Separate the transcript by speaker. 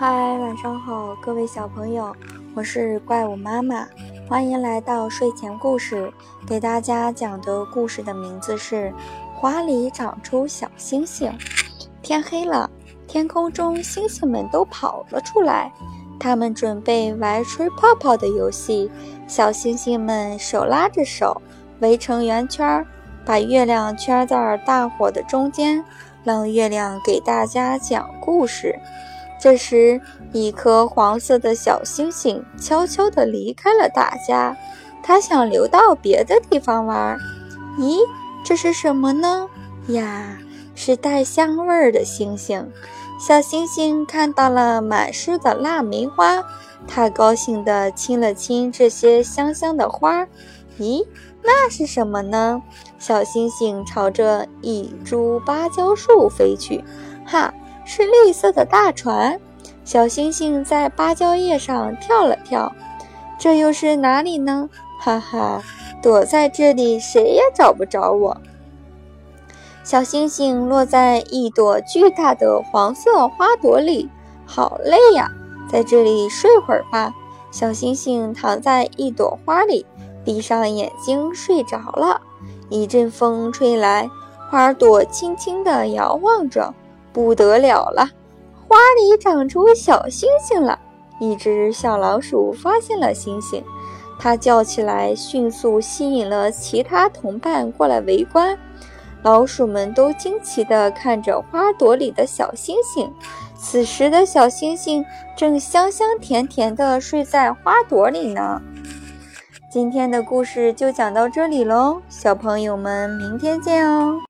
Speaker 1: 嗨，晚上好，各位小朋友，我是怪物妈妈，欢迎来到睡前故事。给大家讲的故事的名字是《花里长出小星星》。天黑了，天空中星星们都跑了出来，他们准备玩吹泡泡的游戏。小星星们手拉着手，围成圆圈，把月亮圈在大伙的中间，让月亮给大家讲故事。这时，一颗黄色的小星星悄悄地离开了大家，它想流到别的地方玩。咦，这是什么呢？呀，是带香味儿的星星。小星星看到了满树的腊梅花，它高兴地亲了亲这些香香的花。咦，那是什么呢？小星星朝着一株芭蕉树飞去。哈！是绿色的大船，小星星在芭蕉叶上跳了跳。这又是哪里呢？哈哈，躲在这里谁也找不着我。小星星落在一朵巨大的黄色花朵里，好累呀，在这里睡会儿吧。小星星躺在一朵花里，闭上眼睛睡着了。一阵风吹来，花朵轻轻地摇晃着。不得了了，花里长出小星星了！一只小老鼠发现了星星，它叫起来，迅速吸引了其他同伴过来围观。老鼠们都惊奇地看着花朵里的小星星。此时的小星星正香香甜甜地睡在花朵里呢。今天的故事就讲到这里喽，小朋友们，明天见哦！